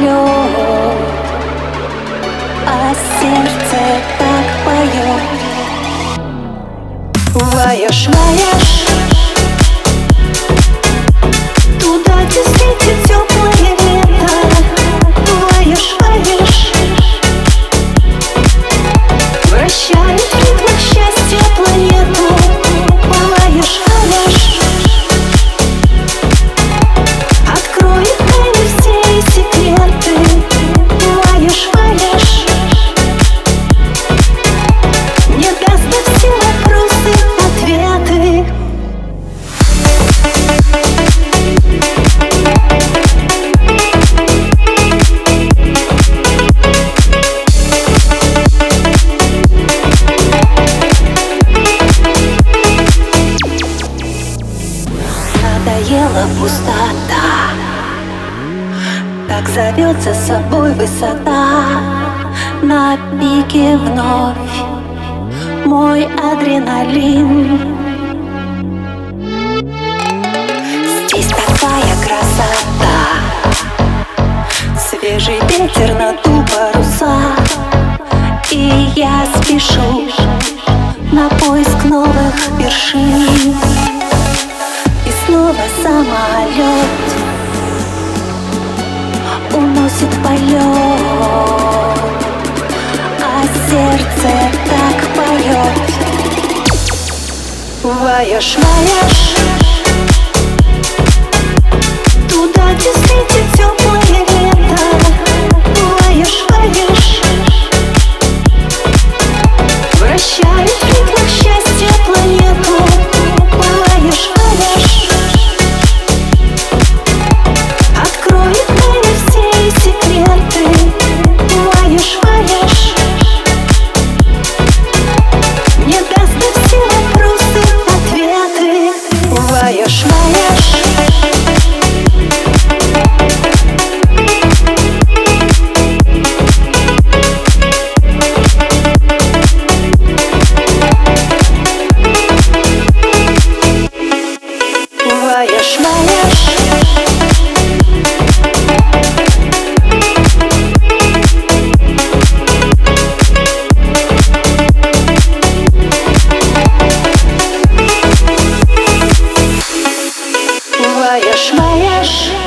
лед, а сердце так поет. Ваешь, ваешь. Надоела пустота. Так зовет за собой высота. На пике вновь мой адреналин. Здесь такая красота. Свежий ветер на ту паруса. И я спешу на поиск новых вершин Снова самолет Уносит полет А сердце так поет. Ваешь, ваешь Туда, где светит теплое лето. Ваешь, ваешь Вращаясь в делаешь, маешь